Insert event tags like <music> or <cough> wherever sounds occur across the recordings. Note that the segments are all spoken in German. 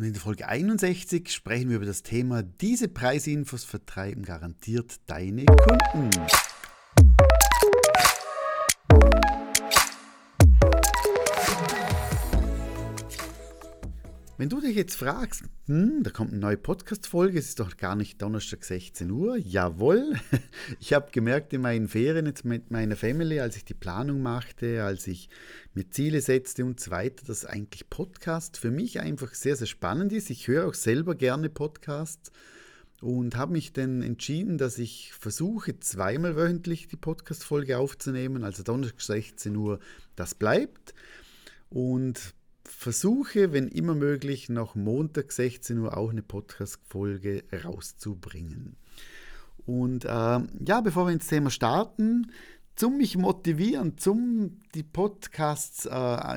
Und in der Folge 61 sprechen wir über das Thema, diese Preisinfos vertreiben garantiert deine Kunden. Wenn du dich jetzt fragst, hm, da kommt eine neue Podcast-Folge, es ist doch gar nicht Donnerstag 16 Uhr. Jawohl, <laughs> ich habe gemerkt in meinen Ferien jetzt mit meiner Family, als ich die Planung machte, als ich mir Ziele setzte und so weiter, dass eigentlich Podcast für mich einfach sehr, sehr spannend ist. Ich höre auch selber gerne Podcasts und habe mich dann entschieden, dass ich versuche, zweimal wöchentlich die Podcast-Folge aufzunehmen. Also Donnerstag 16 Uhr, das bleibt. Und versuche, wenn immer möglich, noch Montag 16 Uhr auch eine Podcast-Folge rauszubringen. Und äh, ja, bevor wir ins Thema starten, zum mich motivieren, zum die Podcasts äh,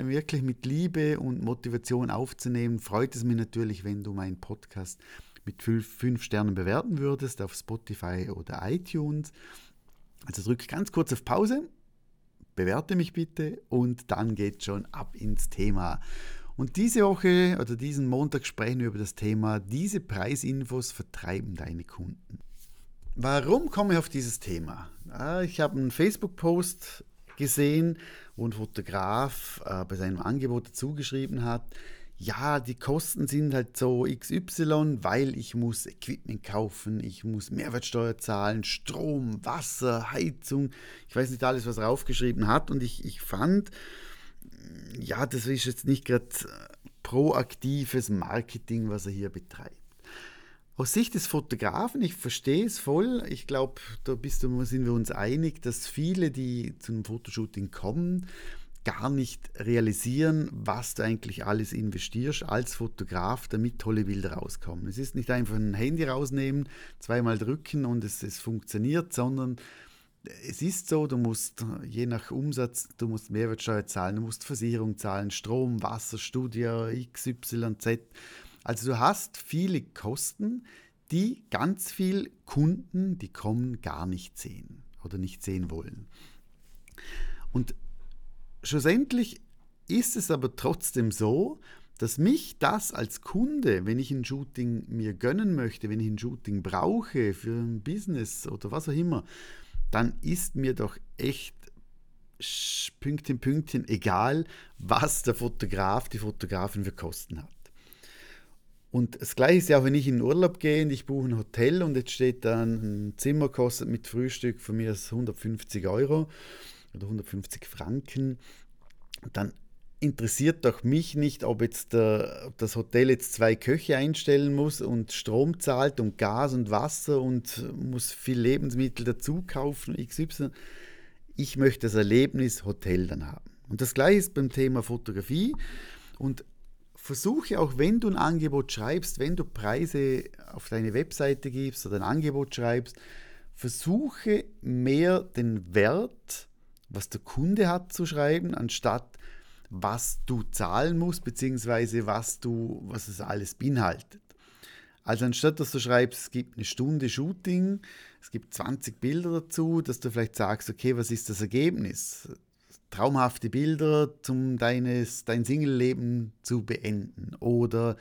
wirklich mit Liebe und Motivation aufzunehmen, freut es mich natürlich, wenn du meinen Podcast mit fünf, fünf Sternen bewerten würdest auf Spotify oder iTunes. Also drücke ganz kurz auf Pause bewerte mich bitte und dann geht schon ab ins Thema. Und diese Woche oder diesen Montag sprechen wir über das Thema, diese Preisinfos vertreiben deine Kunden. Warum komme ich auf dieses Thema? Ah, ich habe einen Facebook-Post gesehen, wo ein Fotograf äh, bei seinem Angebot dazu hat, ja, die Kosten sind halt so XY, weil ich muss Equipment kaufen, ich muss Mehrwertsteuer zahlen, Strom, Wasser, Heizung, ich weiß nicht alles, was er aufgeschrieben hat und ich, ich fand, ja, das ist jetzt nicht gerade proaktives Marketing, was er hier betreibt. Aus Sicht des Fotografen, ich verstehe es voll. Ich glaube, da bist du, sind wir uns einig, dass viele, die zu einem Fotoshooting kommen, gar nicht realisieren, was du eigentlich alles investierst als Fotograf, damit tolle Bilder rauskommen. Es ist nicht einfach ein Handy rausnehmen, zweimal drücken und es, es funktioniert, sondern es ist so, du musst je nach Umsatz, du musst Mehrwertsteuer zahlen, du musst Versicherung zahlen, Strom, Wasser, Studio, XYZ. Also du hast viele Kosten, die ganz viel Kunden, die kommen, gar nicht sehen oder nicht sehen wollen. Und schlussendlich ist es aber trotzdem so, dass mich das als Kunde, wenn ich ein Shooting mir gönnen möchte, wenn ich ein Shooting brauche für ein Business oder was auch immer, dann ist mir doch echt Pünktchen, Pünktchen egal, was der Fotograf, die Fotografin für Kosten hat. Und das gleiche ist ja auch, wenn ich in den Urlaub gehe und ich buche ein Hotel und jetzt steht dann ein Zimmer kostet mit Frühstück von mir 150 Euro oder 150 Franken, dann interessiert doch mich nicht, ob jetzt der, ob das Hotel jetzt zwei Köche einstellen muss und Strom zahlt und Gas und Wasser und muss viel Lebensmittel dazu kaufen, XY. Ich möchte das Erlebnis Hotel dann haben. Und das gleiche ist beim Thema Fotografie. Und versuche auch, wenn du ein Angebot schreibst, wenn du Preise auf deine Webseite gibst oder ein Angebot schreibst, versuche mehr den Wert was der Kunde hat zu schreiben, anstatt was du zahlen musst, beziehungsweise was, du, was es alles beinhaltet. Also anstatt dass du schreibst, es gibt eine Stunde Shooting, es gibt 20 Bilder dazu, dass du vielleicht sagst, okay, was ist das Ergebnis? Traumhafte Bilder, um deines, dein Single-Leben zu beenden. Oder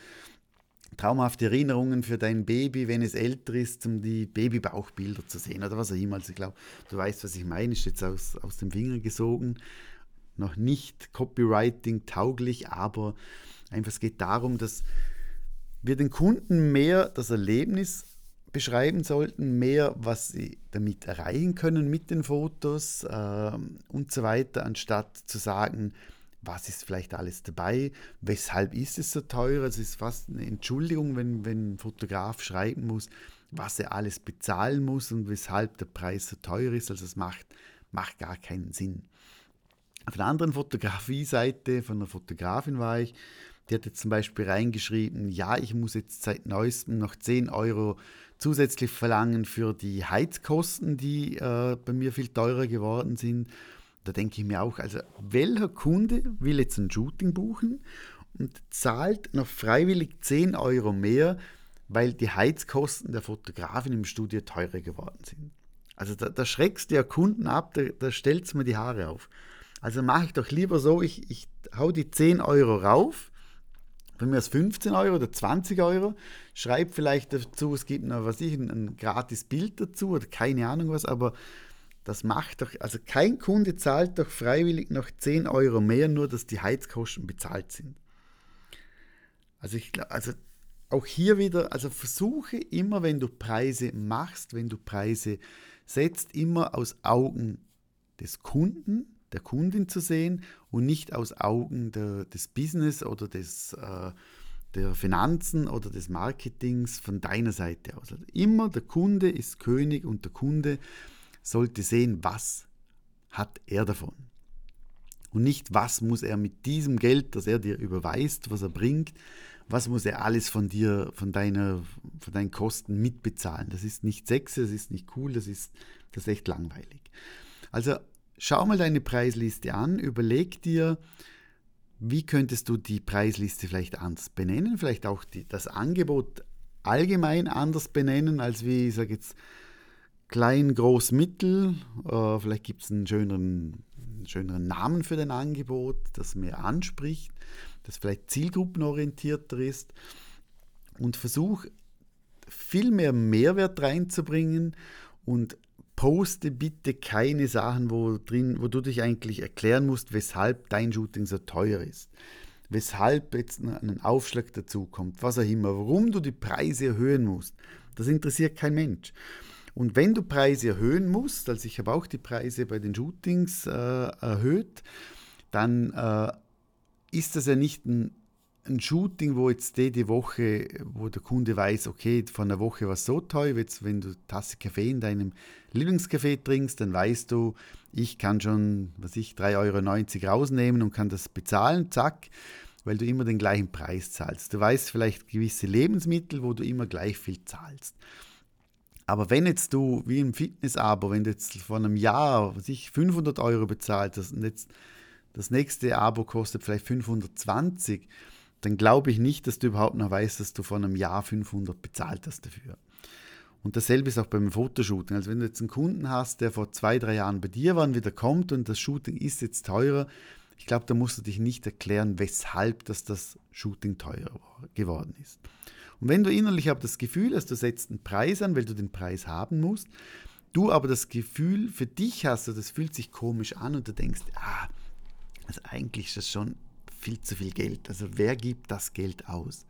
traumhafte Erinnerungen für dein Baby, wenn es älter ist, um die Babybauchbilder zu sehen oder was auch immer. Also ich glaube, du weißt, was ich meine, ist jetzt aus, aus dem Finger gesogen. Noch nicht Copywriting tauglich, aber einfach es geht darum, dass wir den Kunden mehr das Erlebnis beschreiben sollten, mehr, was sie damit erreichen können mit den Fotos äh, und so weiter, anstatt zu sagen, was ist vielleicht alles dabei, weshalb ist es so teuer. Es ist fast eine Entschuldigung, wenn, wenn ein Fotograf schreiben muss, was er alles bezahlen muss und weshalb der Preis so teuer ist. Also es macht, macht gar keinen Sinn. Auf der anderen Fotografie-Seite von einer Fotografin war ich, die hat jetzt zum Beispiel reingeschrieben, ja, ich muss jetzt seit neuestem noch 10 Euro zusätzlich verlangen für die Heizkosten, die äh, bei mir viel teurer geworden sind. Da denke ich mir auch, also welcher Kunde will jetzt ein Shooting buchen und zahlt noch freiwillig 10 Euro mehr, weil die Heizkosten der Fotografin im Studio teurer geworden sind. Also da, da schreckst du ja Kunden ab, da, da stellst du mir die Haare auf. Also mache ich doch lieber so, ich, ich hau die 10 Euro rauf von mir aus 15 Euro oder 20 Euro. Schreib vielleicht dazu, es gibt noch, was ich, ein, ein gratis Bild dazu oder keine Ahnung was, aber das macht doch, also kein Kunde zahlt doch freiwillig noch 10 Euro mehr, nur dass die Heizkosten bezahlt sind. Also ich glaube, also auch hier wieder, also versuche immer, wenn du Preise machst, wenn du Preise setzt, immer aus Augen des Kunden, der Kundin zu sehen und nicht aus Augen der, des Business oder des, äh, der Finanzen oder des Marketings von deiner Seite aus. Also immer der Kunde ist König und der Kunde sollte sehen, was hat er davon. Und nicht, was muss er mit diesem Geld, das er dir überweist, was er bringt, was muss er alles von dir, von, deiner, von deinen Kosten mitbezahlen. Das ist nicht sexy, das ist nicht cool, das ist, das ist echt langweilig. Also schau mal deine Preisliste an, überleg dir, wie könntest du die Preisliste vielleicht anders benennen, vielleicht auch die, das Angebot allgemein anders benennen, als wie, ich sage jetzt, klein, groß, mittel. Äh, vielleicht gibt es einen schöneren, einen schöneren Namen für dein Angebot, das mehr anspricht das vielleicht zielgruppenorientierter ist und versuch viel mehr Mehrwert reinzubringen und poste bitte keine Sachen, wo, drin, wo du dich eigentlich erklären musst, weshalb dein Shooting so teuer ist. Weshalb jetzt ein Aufschlag dazu kommt, was auch immer, warum du die Preise erhöhen musst. Das interessiert kein Mensch. Und wenn du Preise erhöhen musst, also ich habe auch die Preise bei den Shootings äh, erhöht, dann äh, ist das ja nicht ein, ein Shooting, wo jetzt die Woche, wo der Kunde weiß, okay, von der Woche war es so teuer, jetzt wenn du eine Tasse Kaffee in deinem Lieblingscafé trinkst, dann weißt du, ich kann schon, was ich, 3,90 Euro rausnehmen und kann das bezahlen, zack, weil du immer den gleichen Preis zahlst. Du weißt vielleicht gewisse Lebensmittel, wo du immer gleich viel zahlst. Aber wenn jetzt du, wie im Fitness-Abo, wenn du jetzt vor einem Jahr, was ich, 500 Euro bezahlt hast und jetzt das nächste Abo kostet vielleicht 520, dann glaube ich nicht, dass du überhaupt noch weißt, dass du vor einem Jahr 500 bezahlt hast dafür. Und dasselbe ist auch beim Fotoshooting. Also wenn du jetzt einen Kunden hast, der vor zwei, drei Jahren bei dir war und wieder kommt und das Shooting ist jetzt teurer, ich glaube, da musst du dich nicht erklären, weshalb dass das Shooting teurer geworden ist. Und wenn du innerlich aber das Gefühl hast, du setzt einen Preis an, weil du den Preis haben musst, du aber das Gefühl für dich hast, das fühlt sich komisch an und du denkst, ah, also eigentlich ist das schon viel zu viel Geld. Also wer gibt das Geld aus?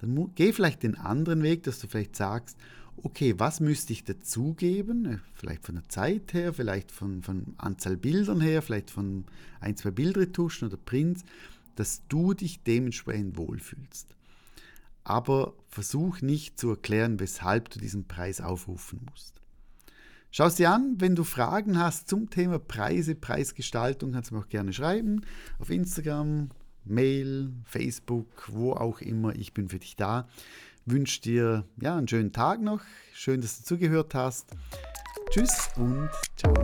Dann geh vielleicht den anderen Weg, dass du vielleicht sagst, okay, was müsste ich dazugeben? Vielleicht von der Zeit her, vielleicht von, von Anzahl Bildern her, vielleicht von ein, zwei Bildretuschen oder Prints, dass du dich dementsprechend wohlfühlst. Aber versuch nicht zu erklären, weshalb du diesen Preis aufrufen musst. Schau es dir an, wenn du Fragen hast zum Thema Preise, Preisgestaltung, kannst du mir auch gerne schreiben. Auf Instagram, Mail, Facebook, wo auch immer. Ich bin für dich da. Wünsche dir ja, einen schönen Tag noch. Schön, dass du zugehört hast. Tschüss und ciao.